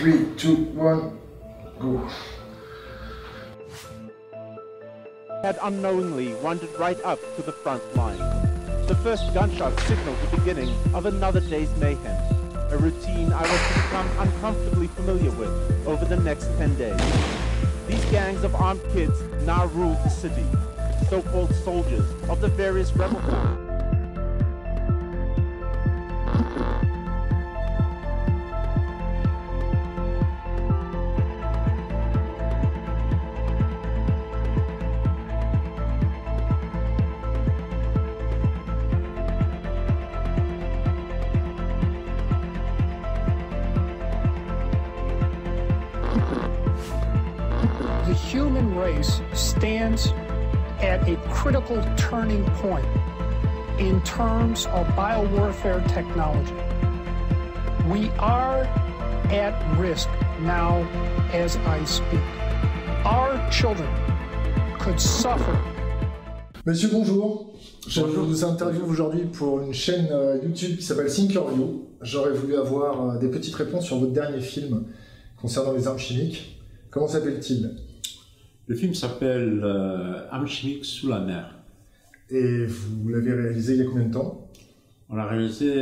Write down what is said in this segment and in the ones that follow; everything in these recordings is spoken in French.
3, 2, 1, go. had unknowingly wandered right up to the front line. The first gunshot signaled the beginning of another day's mayhem, a routine I was to become uncomfortably familiar with over the next 10 days. These gangs of armed kids now ruled the city, so-called soldiers of the various rebel clans. Race stands at a critical turning point in terms of biowarfare technology. We are at risk now as I speak. Our children could suffer Monsieur, bonjour. Je Bonjour. vous interviewe aujourd'hui pour une chaîne euh, YouTube qui s'appelle Thinkerio. J'aurais voulu avoir euh, des petites réponses sur votre dernier film concernant les armes chimiques. Comment s'appelle-t-il? Le film s'appelle euh, chimiques sous la mer. Et vous l'avez réalisé il y a combien de temps? On l'a réalisé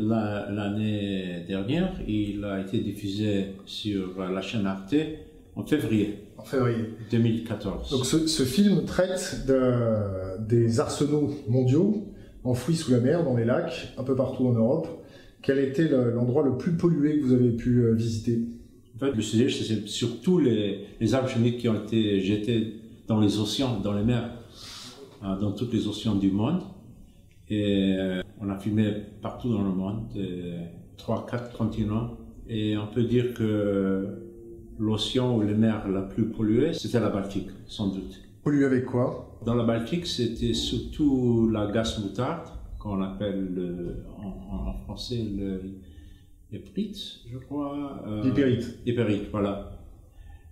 la- l'année dernière. Il a été diffusé sur la chaîne Arte en février En février. 2014. Donc ce, ce film traite de- des arsenaux mondiaux enfouis sous la mer, dans les lacs, un peu partout en Europe. Quel était le- l'endroit le plus pollué que vous avez pu euh, visiter? En fait, le sujet, c'est surtout les, les armes chimiques qui ont été jetées dans les océans, dans les mers, hein, dans tous les océans du monde. Et euh, on a filmé partout dans le monde, euh, trois, quatre continents. Et on peut dire que l'océan ou les mers la plus polluée, c'était la Baltique, sans doute. Pollué avec quoi? Dans la Baltique, c'était surtout la gaz moutarde, qu'on appelle le- en, en français le éprit, je crois. euh, voilà.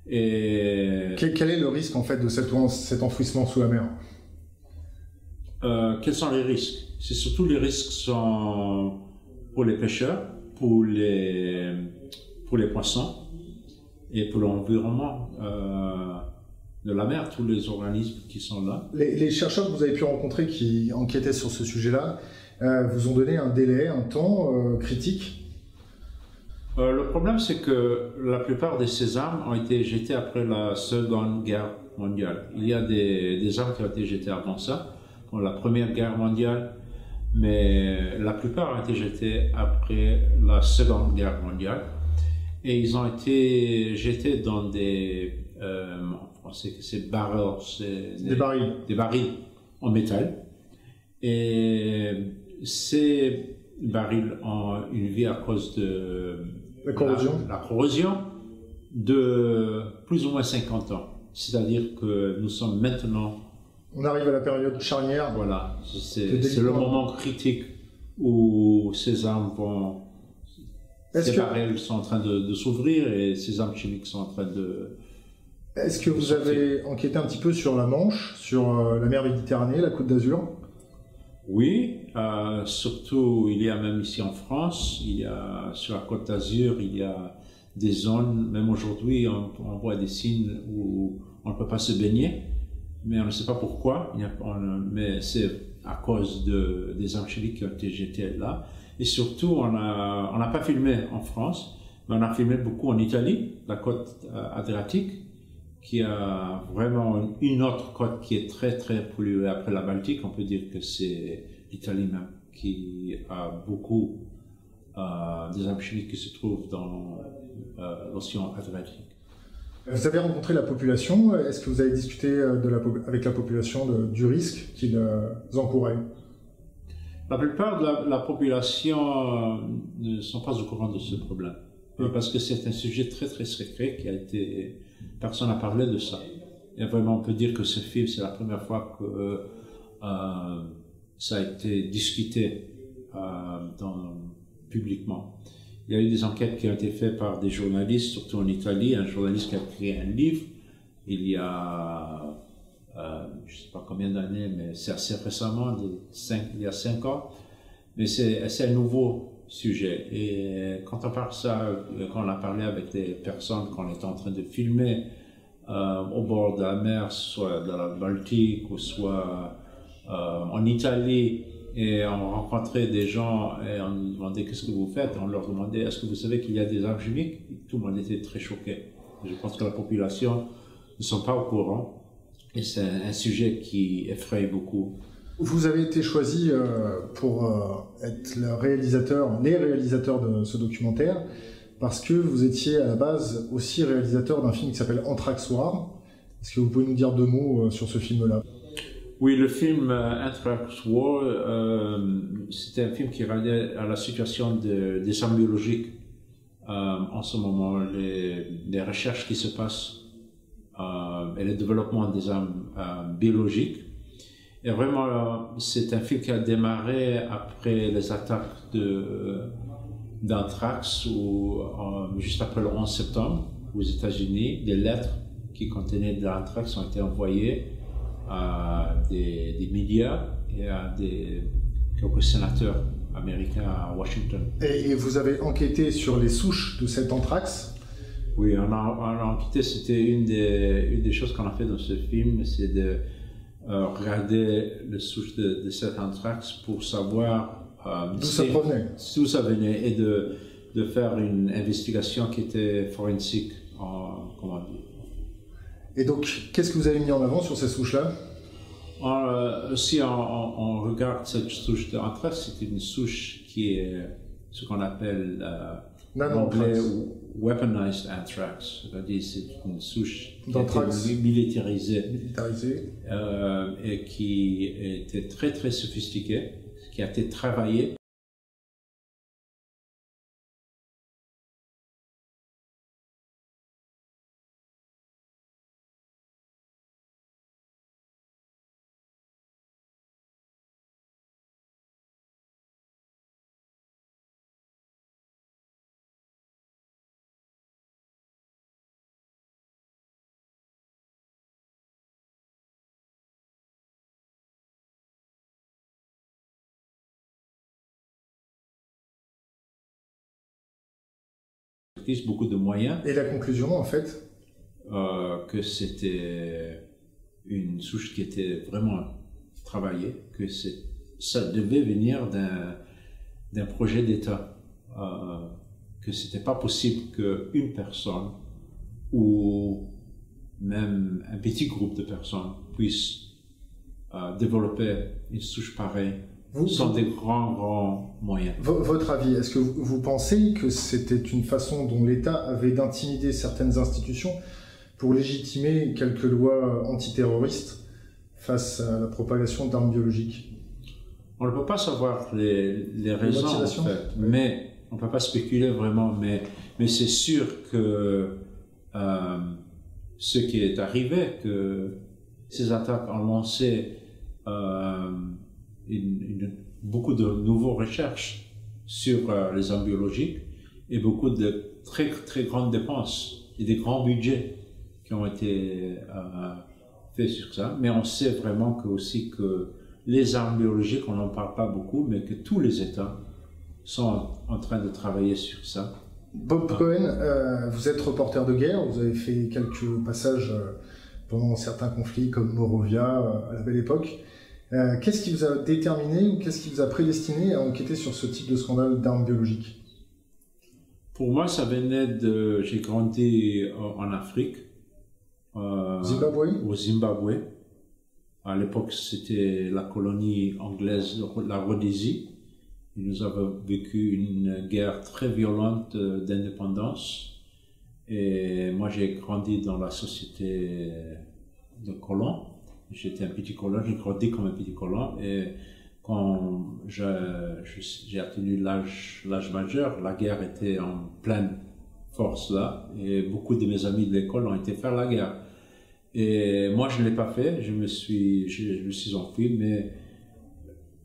Et Quel, quel est le risque en fait de cet, en- cet enfouissement sous la mer? Euh, quels sont les risques? C'est surtout les risques sont pour les pêcheurs, pour les, pour les poissons et pour l'environnement euh, de la mer, tous les organismes qui sont là. les, les chercheurs que vous avez pu rencontrer qui enquêtaient sur ce sujet-là euh, vous ont donné un délai, un temps critique? Euh, le problème, c'est que la plupart de ces armes ont été jetées après la Seconde Guerre mondiale. Il y a des, des armes qui ont été jetées avant ça, comme la Première Guerre mondiale, mais la plupart ont été jetées après la Seconde Guerre mondiale. Et ils ont été jetés dans des, euh, en français, c'est barrels, c'est Des barils. des barils en métal. Et ces barils ont une vie à cause de La corrosion. la, la corrosion de plus ou moins 50 ans. C'est-à-dire que nous sommes maintenant, On arrive à la période charnière. voilà, c'est le moment critique où ces armes vont, Est-ce ces que, barils sont en train de, de s'ouvrir et ces armes chimiques sont en train de, est-ce que vous avez enquêté un petit peu sur la Manche, sur euh, la mer Méditerranée, la Côte d'Azur? Oui, euh, surtout il y a même ici en France, il y a sur la Côte d'Azur, il y a des zones, même aujourd'hui, on, voit des signes où on ne peut pas se baigner, mais on ne sait pas pourquoi, mais c'est à cause de, des chimiques qui ont été jetées là. Et surtout, on n'a pas filmé en France, mais on a filmé beaucoup en Italie, la côte euh, adriatique, qui a vraiment une autre côte qui est très très polluée après la Baltique. On peut dire que c'est l'Italie même qui a beaucoup euh, des armes chimiques qui se trouvent dans euh, l'océan Adriatique. Vous avez rencontré la population. Est-ce que vous avez discuté euh, de la, po- avec la population de- du risque qu'ils encouraient La plupart de la, la population euh, ne sont pas au courant de ce problème. Euh, Parce que c'est un sujet très très secret qui a été... Personne n'a parlé de ça. Et vraiment, on peut dire que ce film, c'est la première fois que euh, ça a été discuté euh, publiquement. Il y a eu des enquêtes qui ont été faites par des journalistes, surtout en Italie, un journaliste qui a écrit un livre il y a, euh, je ne sais pas combien d'années, mais c'est assez récemment, il y a cinq ans. Mais c'est un nouveau sujet. Et quand on parle ça, quand on a parlé avec des personnes qu'on était en train de filmer euh, au bord de la mer, soit dans la Baltique ou soit euh, en Italie, et on rencontrait des gens et on demandait qu'est-ce que vous faites. On leur demandait est-ce que vous savez qu'il y a des armes chimiques? Tout le monde était très choqué. Je pense que la population ne sont pas au courant et c'est un sujet qui effraie beaucoup. Vous avez été choisi euh, pour euh, être le réalisateur, les réalisateurs de ce documentaire, parce que vous étiez à la base aussi réalisateur d'un film qui s'appelle Anthrax War. Est-ce que vous pouvez nous dire deux mots euh, sur ce film-là? Oui, le film Anthrax War, c'était un film qui regardait à la situation des armes biologiques en ce moment, les, recherches qui se passent et le développement des armes biologiques et vraiment, euh, c'est un film qui a démarré après les attaques de, d'Anthrax, ou juste après le 11 septembre, aux États-Unis, des lettres qui contenaient de l'anthrax ont été envoyées à des, des, médias et à des, quelques sénateurs américains à Washington. Et, vous avez enquêté sur les souches de cet anthrax? Oui, on a, on a enquêté, c'était une des, une des choses qu'on a fait dans ce film, c'est de euh, regarder le souche de, de, cet anthrax pour savoir euh, d'où ça provenait. D'où ça venait et de, de, faire une investigation qui était forensique, en, comment dire. Et donc, qu'est-ce que vous avez mis en avant sur ces souches-là? Euh, Si on, on, regarde cette souche d'anthrax, c'est une souche qui est ce qu'on appelle euh, anglais weaponized anthrax, c'est-à-dire c'est une souche militarisée, militarisée. Euh, et qui était très très sophistiquée, qui a été travaillée beaucoup de moyens. Et la conclusion, en fait euh, Que c'était une souche qui était vraiment travaillée, que ça devait venir d'un projet d'État, euh, que c'était pas possible qu'une personne ou même un petit groupe de personnes puisse euh, développer une souche pareille vous, sont des grands, grands moyens. Votre avis, est-ce que vous, pensez que c'était une façon dont l'État avait d'intimider certaines institutions pour légitimer quelques lois antiterroristes face à la propagation d'armes biologiques? On ne peut pas savoir les, les raisons, en fait, mais on ne peut pas spéculer vraiment, mais, mais c'est sûr que euh, ce qui est arrivé, que ces attaques ont lancé euh, beaucoup de nouvelles recherches sur euh, les armes biologiques et beaucoup de très, très grandes dépenses et des grands budgets qui ont été euh, faits sur ça. Mais on sait vraiment que aussi que les armes biologiques, on n'en parle pas beaucoup, mais que tous les États sont en train de travailler sur ça. Bob Cohen, euh, vous êtes reporter de guerre, vous avez fait quelques passages pendant certains conflits comme Morovia à la belle époque. Euh, qu'est-ce qui vous a déterminé ou qu'est-ce qui vous a prédestiné à enquêter sur ce type de scandale d'armes biologiques? Pour moi, ça venait de. J'ai grandi en Afrique. Euh, Zimbabwe? Au Zimbabwe. À l'époque, c'était la colonie anglaise, la Rhodésie. Nous avons vécu une guerre très violente euh, d'indépendance. Et moi, j'ai grandi dans la société de colons. J'étais un petit colon, j'ai grandi comme un petit colon et quand j'ai atteint l'âge majeur, la guerre était en pleine force là et beaucoup de mes amis de l'école ont été faire la guerre. Et moi, je ne l'ai pas fait, je me suis, je, me suis enfui, mais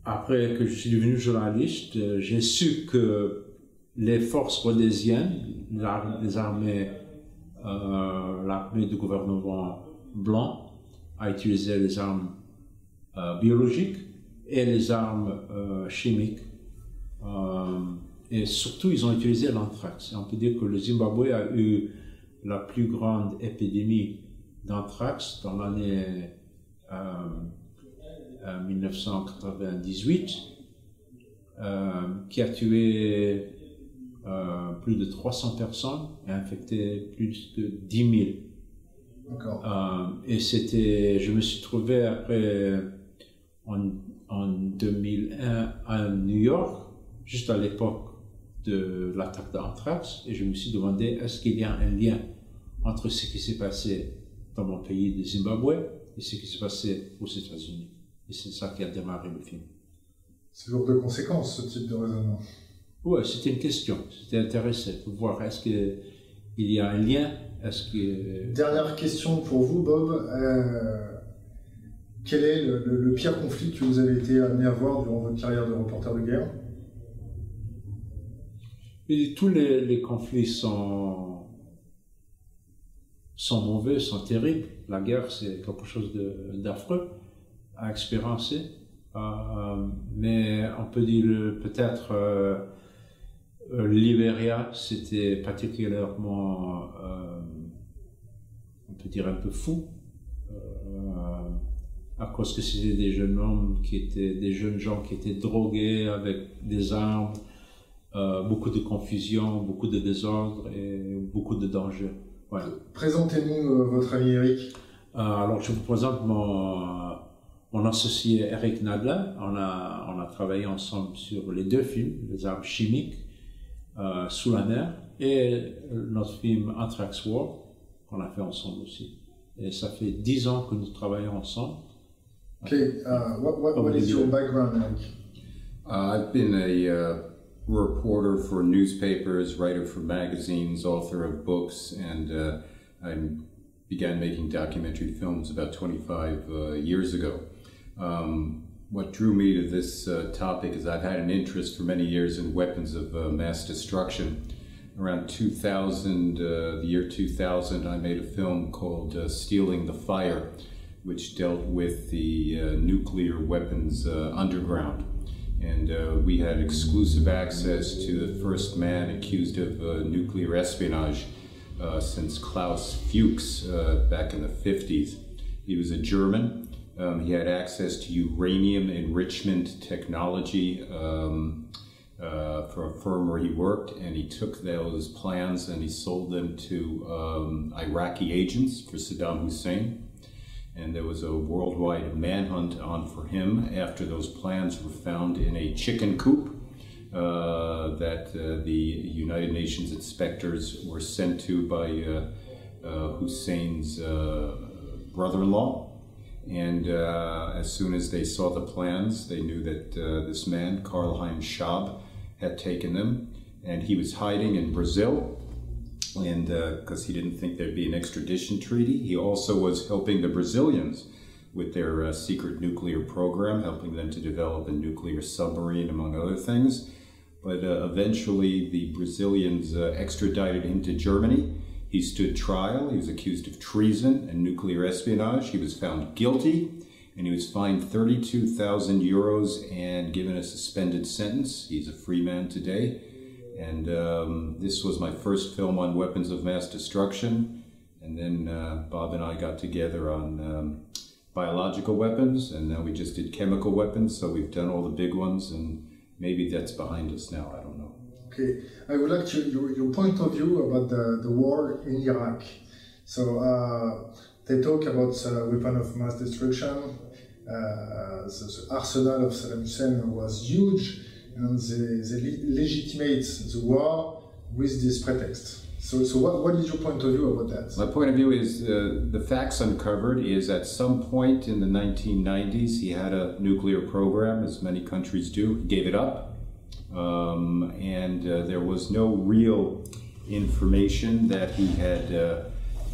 après que je suis devenu journaliste, j'ai su que les forces rhodésiennes, les armées, euh, l'armée du gouvernement blanc, à utiliser les armes euh, biologiques et les armes euh, chimiques euh, et surtout, ils ont utilisé l'anthrax. On peut dire que le Zimbabwe a eu la plus grande épidémie d'anthrax dans l'année 1998, qui a tué plus de 300 personnes et infecté plus de 10 000. Euh, et c'était, je me suis trouvé après en, en 2001 à New York, juste à l'époque de l'attaque d'Anthrax, et je me suis demandé est-ce qu'il y a un lien entre ce qui s'est passé dans mon pays de Zimbabwe et ce qui s'est passé aux États-Unis? Et c'est ça qui a démarré le film. C'est lourd de conséquences, ce type de raisonnement. Oui, c'était une question. C'était intéressant de voir est-ce qu'il y a un lien que... Dernière question pour vous, Bob. Euh, quel est le, pire conflit que vous avez été amené à voir durant votre carrière de reporter de guerre? Et Tous les, conflits sont, sont mauvais, sont terribles. La guerre, c'est quelque chose d'affreux à expérimenter. Euh, mais on peut dire peut-être euh, euh Libéria, c'était particulièrement on peut dire un peu fou, euh, à cause que c'était des jeunes hommes qui étaient, des jeunes gens qui étaient drogués avec des armes, euh, beaucoup de confusion, beaucoup de désordre et beaucoup de danger. Présentez-nous euh, votre ami Eric. alors je vous présente mon, mon associé Eric Nadler. On a, on a travaillé ensemble sur les deux films, Les armes chimiques sous la mer et notre film Anthrax War qu'on a fait ensemble aussi. Et ça fait dix ans que nous travaillons ensemble. Okay, uh, what, what, what is your background, Eric? Uh, I've been a uh, reporter for newspapers, writer for magazines, author of books, and uh, I began making documentary films about 25 uh, years ago. Um, what drew me to this uh, topic is I've had an interest for many years in weapons of mass destruction around 2000, uh, the year 2000, I made a film called uh, Stealing the Fire, which dealt with the uh, nuclear weapons uh, underground. And uh, we had exclusive access to the first man accused of uh, nuclear espionage since Klaus Fuchs back in the 50s. He was a German. Um, he had access to uranium enrichment technology. Um, uh, for a firm where he worked, and he took those plans and he sold them to um, Iraqi agents for Saddam Hussein. And there was a worldwide manhunt on for him after those plans were found in a chicken coop uh, that uh, the United Nations inspectors were sent to by uh, uh, Hussein's uh, brother in law. And as soon as they saw the plans, they knew that this man, Karl Heinz Schab, had taken them, and he was hiding in Brazil, and because uh, he didn't think there'd be an extradition treaty, he also was helping the Brazilians with their uh, secret nuclear program, helping them to develop a nuclear submarine, among other things. But uh, eventually, the Brazilians uh, extradited him to Germany. He stood trial. He was accused of treason and nuclear espionage. He was found guilty and he was fined 32,000 euros and given a suspended sentence. He's a free man today. And um, this was my first film on weapons of mass destruction. And then uh, Bob and I got together on um, biological weapons, and now we just did chemical weapons. So we've done all the big ones, and maybe that's behind us now. Okay, I would like to, your, your point of view about the, the war in Iraq. So uh, they talk about uh, weapon of mass destruction, uh, the, the, arsenal of Saddam Hussein was huge, and they, they legitimate the war with this pretext. So, so what, what is your point of view about that? My point of view is uh, the facts uncovered is at some point in the 1990s he had a nuclear program, as many countries do. He gave it up, um, and uh, there was no real information that he had uh,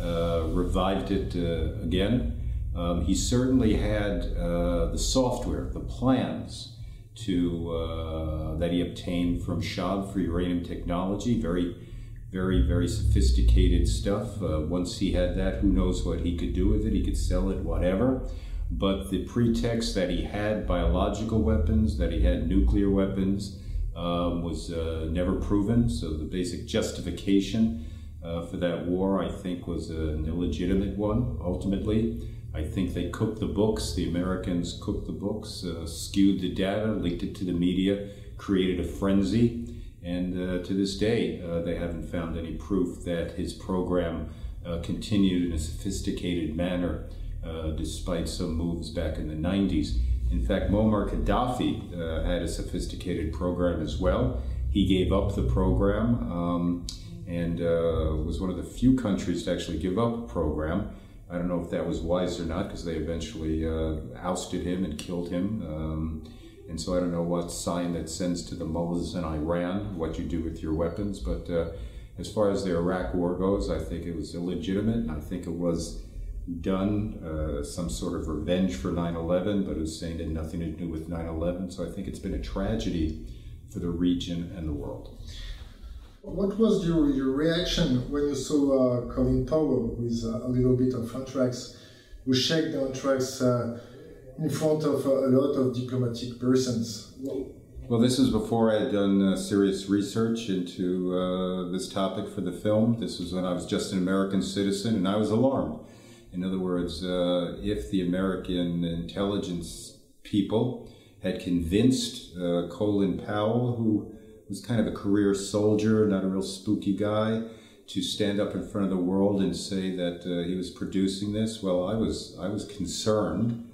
uh revived it uh, again. Um, he certainly had uh, the software, the plans to that he obtained from Schab for uranium technology. Very, very, very sophisticated stuff. Once he had that, who knows what he could do with it? He could sell it, whatever. But the pretext that he had biological weapons, that he had nuclear weapons, um, was uh, never proven. So the basic justification uh, for that war, I think, was an illegitimate one. Ultimately, I think they cooked the books. The Americans cooked the books, uh, skewed the data, leaked it to the media, created a frenzy. And uh, to this day, uh, they haven't found any proof that his program uh, continued in a sophisticated manner, uh, despite some moves back in the 90s. In fact, Muammar Gaddafi uh, had a sophisticated program as well. He gave up the program um, and uh, was one of the few countries to actually give up a program. I don't know if that was wise or not because they eventually ousted him and killed him. Um, and so I don't know what sign that sends to the mullahs in Iran, what you do with your weapons. But uh, as far as the Iraq war goes, I think it was illegitimate. I think it was done, uh, some sort of revenge for 9 11, but Hussein had nothing to do with 9 11. So I think it's been a tragedy for the region and the world. What was your, your reaction when you saw uh, Colin Powell with uh, a little bit of anthrax, who shake the anthrax? Uh, in front of a lot of diplomatic persons. Well, this is before I had done uh, serious research into uh, this topic for the film. This was when I was just an American citizen and I was alarmed. In other words, uh, if the American intelligence people had convinced uh, Colin Powell, who was kind of a career soldier, not a real spooky guy, to stand up in front of the world and say that uh, he was producing this, well, I was I was concerned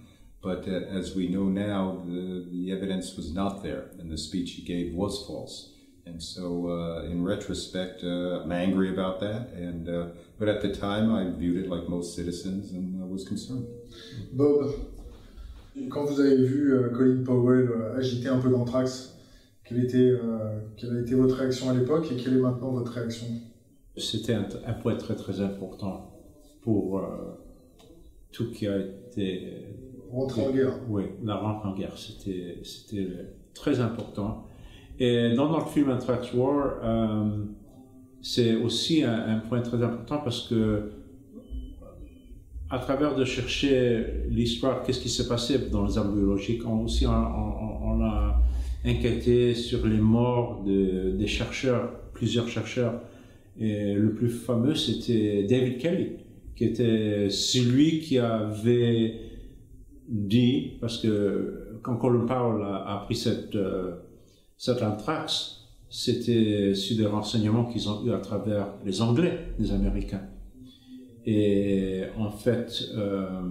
but uh, as we know now, the, the evidence was not there, and the speech he gave was false. And so, uh, in retrospect, uh, I'm angry about that. And uh, but at the time, I viewed it like most citizens and was concerned. Bob, quand vous avez vu euh, Colin Powell euh, agiter un peu d'anthrax, quelle, était, euh, quelle a été votre réaction à l'époque et quelle est maintenant votre réaction? C'était un, un, point très très important pour tout qui a été Rentrer en guerre. Oui, la rentrée en guerre, c'était, c'était très important. Et dans notre film Anthrax War, euh, c'est aussi un, point très important parce que à travers de chercher l'histoire, qu'est-ce qui s'est passé dans les armes biologiques, on aussi on, a inquiété sur les morts de, des chercheurs, plusieurs chercheurs. Et le plus fameux, c'était David Kelly, qui était celui qui avait dit, parce que quand Colin Powell a, pris cette, euh, cette anthrax, c'était sur des renseignements qu'ils ont eu à travers les Anglais, les Américains. Et en fait, euh,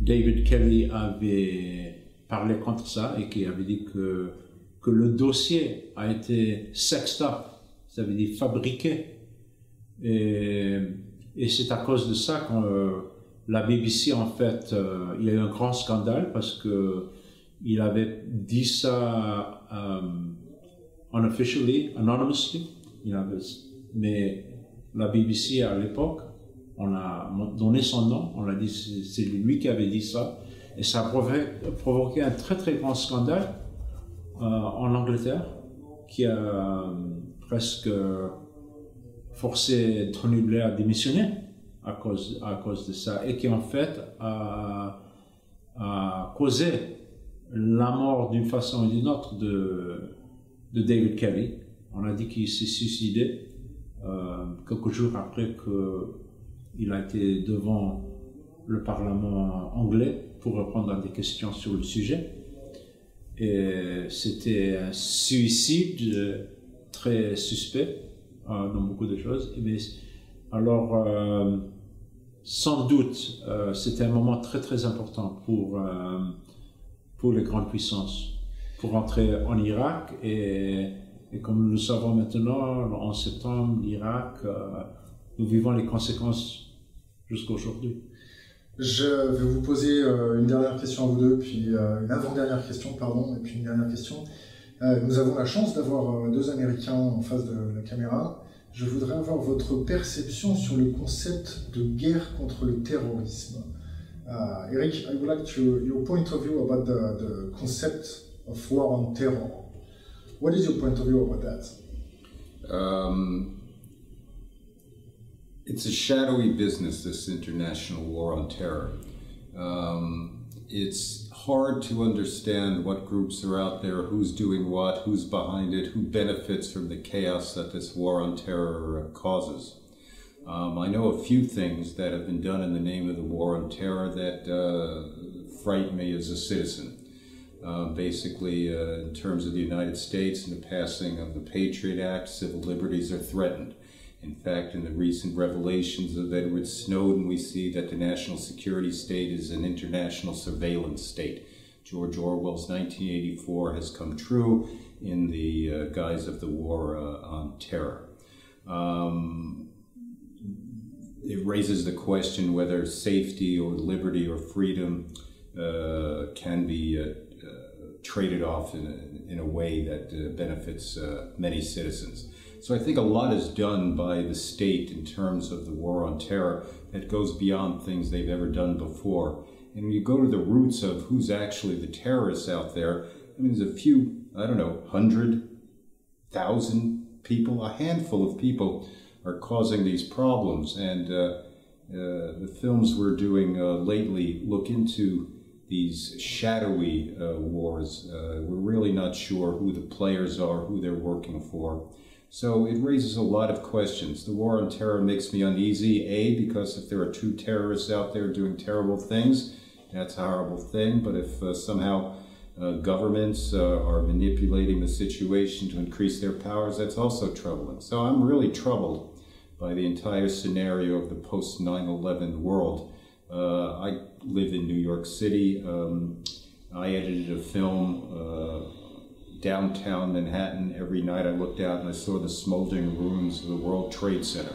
David Kelly avait parlé contre ça et qui avait dit que, que le dossier a été sexed up, ça veut dire fabriqué. Et, c'est à cause de ça qu'on la BBC, en fait, euh, il y a eu un grand scandale parce que il avait dit ça um, unofficially, anonymously. Il avait, mais la BBC à l'époque, on a donné son nom, on a dit c'est lui qui avait dit ça, et ça a provoqué, un très très grand scandale euh, en Angleterre qui a presque forcé Tony Blair à démissionner à cause, à cause de ça et qui en fait a causé la mort d'une façon ou d'une autre de, David Kelly. On a dit qu'il s'est suicidé euh, quelques jours après qu'il a été devant le Parlement anglais pour répondre à des questions sur le sujet. Et c'était un suicide très suspect euh, dans beaucoup de choses. Et alors, euh, sans doute, euh, c'était un moment très très important pour, euh, pour les grandes puissances, pour entrer en Irak. Et, comme nous le savons maintenant, en septembre, l'Irak, nous vivons les conséquences jusqu'à aujourd'hui. Je vais vous poser une dernière question à vous deux, puis une avant-dernière question, pardon, et puis une dernière question. nous avons la chance d'avoir deux Américains en face de la caméra. je voudrais avoir votre perception sur le concept de guerre contre le terrorisme. Uh, Eric, I would like to, your point of view about the, the concept of war on terror. What is your point of view about that? Um, it's a shadowy business, this international war on terror. Um, it's hard to understand what groups are out there, who's doing what, who's behind it, who benefits from the chaos that this war on terror causes. Um, I know a few things that have been done in the name of the war on terror that uh, frighten me as a citizen. Uh, basically, uh, in terms of the United States and the passing of the Patriot Act, civil liberties are threatened. In fact, in the recent revelations of Edward Snowden, we see that the national security state is an international surveillance state. George Orwell's 1984 has come true in the uh, guise of the war uh, on terror. Um, it raises the question whether safety or liberty or freedom uh, can be uh, uh, traded off in a, in a way that uh, benefits many citizens. So I think a lot is done by the state in terms of the war on terror that goes beyond things they've ever done before. And when you go to the roots of who's actually the terrorists out there, I mean, there's a few, I don't know, hundred, thousand people, a handful of people are causing these problems. And uh, uh, the films we're doing uh, lately look into these shadowy uh, wars. We're really not sure who the players are, who they're working for. So it raises a lot of questions. The war on terror makes me uneasy, A, because if there are two terrorists out there doing terrible things, that's a horrible thing. But if uh, somehow uh, governments uh, are manipulating the situation to increase their powers, that's also troubling. So I'm really troubled by the entire scenario of the post 9 11 world. Uh, I live in New York City. Um, I edited a film uh, downtown Manhattan, every night I looked out and I saw the smoldering ruins of the World Trade Center.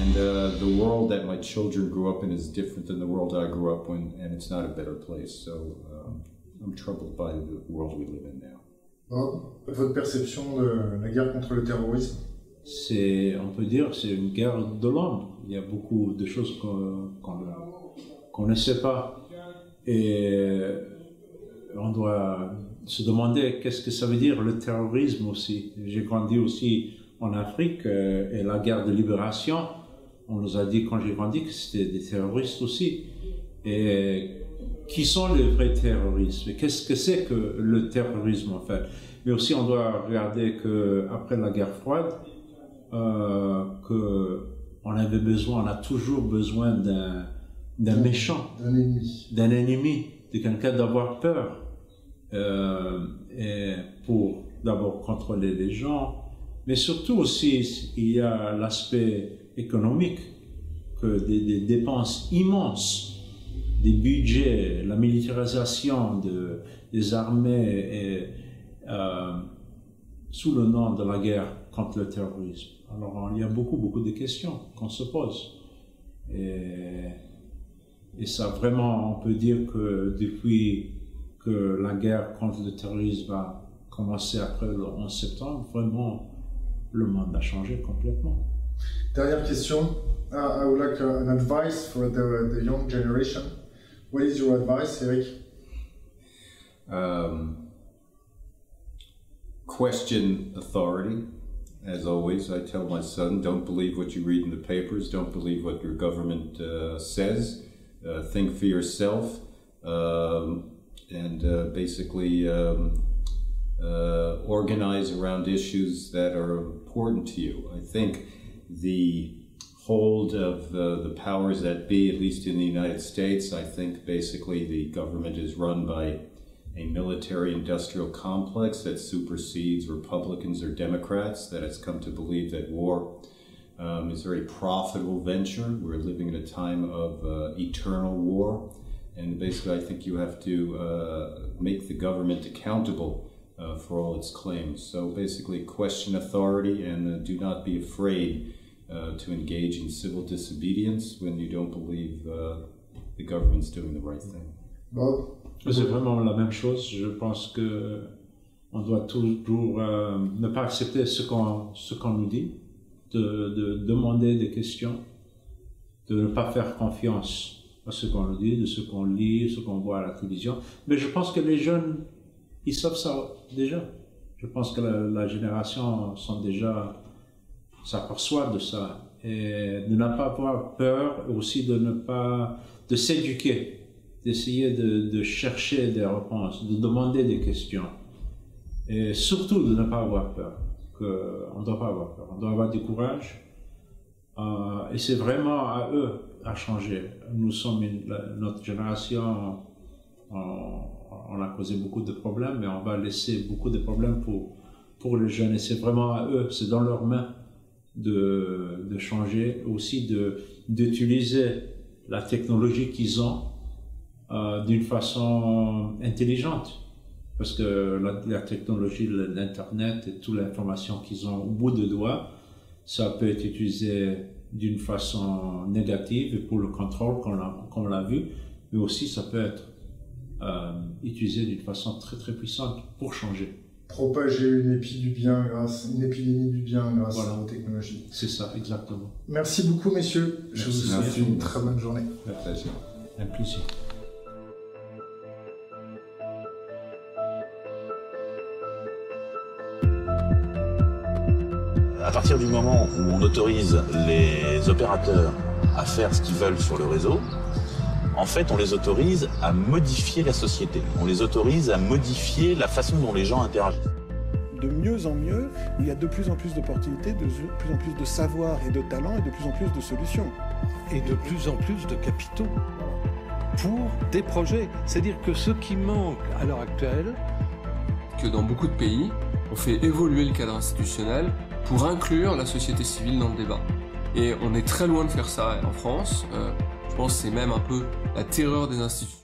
And uh, the world that my children grew up in is different than the world I grew up in, and it's not a better place. So um, I'm troubled by the world we live in now. Bon, votre perception de la guerre contre le terrorisme C'est, on peut dire, c'est une guerre de l'homme. Il y a beaucoup de choses qu'on ne sait pas. Et on doit se demander qu'est-ce que ça veut dire le terrorisme aussi. J'ai grandi aussi en Afrique euh, et la guerre de libération, on nous a dit quand j'ai grandi que c'était des terroristes aussi. Et qui sont les vrais terroristes? Qu'est-ce que c'est que le terrorisme en fait? Mais aussi on doit regarder que après la guerre froide, euh, que on avait besoin, on a toujours besoin d'un d'un méchant, d'un ennemi, d'un ennemi, de quelqu'un d'avoir peur. Euh, et pour d'abord contrôler les gens, mais surtout aussi il y a l'aspect économique, que des, dépenses immenses, des budgets, la militarisation de, des armées et, euh, sous le nom de la guerre contre le terrorisme. Alors il y a beaucoup, beaucoup de questions qu'on se pose. Et, et ça vraiment, on peut dire que depuis que la guerre contre le terrorisme a commencé après le 11 septembre, vraiment, le monde a changé complètement. Dernière question. Uh, I would like uh, an advice for the, the young generation. What is your advice, Eric? Um, question authority. As always, I tell my son, don't believe what you read in the papers, don't believe what your government uh, says, uh, think for yourself. Um, and uh, basically um, uh, organize around issues that are important to you. I think the hold of the, the powers that be, at least in the United States, I think basically the government is run by a military industrial complex that supersedes Republicans or Democrats, that has come to believe that war um, is a very profitable venture. We're living in a time of uh, eternal war. And basically, I think you have to uh, make the government accountable uh, for all its claims. So basically, question authority and uh, do not be afraid uh, to engage in civil disobedience when you don't believe uh, the government's doing the right thing. Bob? C'est vraiment la même chose. Je pense que on doit toujours euh, ne pas accepter ce qu'on nous dit, de, de demander des questions, de ne pas faire confiance à ce qu'on dit, de ce qu'on lit, ce qu'on voit à la télévision. Mais je pense que les jeunes, ils savent ça déjà. Je pense que la, génération sont déjà s'aperçoit de ça et de ne pas avoir peur aussi de ne pas de s'éduquer d'essayer de, chercher des réponses, de demander des questions. Et surtout de ne pas avoir peur. Que on ne doit pas avoir peur. On doit avoir du courage. Euh, et c'est vraiment à eux à changer. Nous sommes une, notre génération, on, on, a causé beaucoup de problèmes, mais on va laisser beaucoup de problèmes pour, pour les jeunes. Et c'est vraiment à eux, c'est dans leurs mains de, de changer, aussi d'utiliser la technologie qu'ils ont euh, d'une façon intelligente. Parce que la, la technologie, l'Internet et toute l'information qu'ils ont au bout de doigts, ça peut être utilisé d'une façon négative et pour le contrôle, comme on l'a vu, mais aussi ça peut être euh, utilisé d'une façon très très puissante pour changer. Propager une épidémie du bien grâce, une épidémie du bien grâce à la technologie. C'est ça, exactement. Merci beaucoup, messieurs. Je vous souhaite une très bonne journée. Un plaisir. Un plaisir. Partir du moment où on autorise les opérateurs à faire ce qu'ils veulent sur le réseau, en fait, on les autorise à modifier la société. On les autorise à modifier la façon dont les gens interagissent. De mieux en mieux, il y a de plus en plus d'opportunités, de plus en plus de savoir et de talent et de plus en plus de solutions. Et de plus en plus de capitaux pour des projets. C'est-à-dire que ce qui manque à l'heure actuelle... Que dans beaucoup de pays, on fait évoluer le cadre institutionnel pour inclure la société civile dans le débat. Et on est très loin de faire ça en France. Euh, je pense que c'est même un peu la terreur des institutions.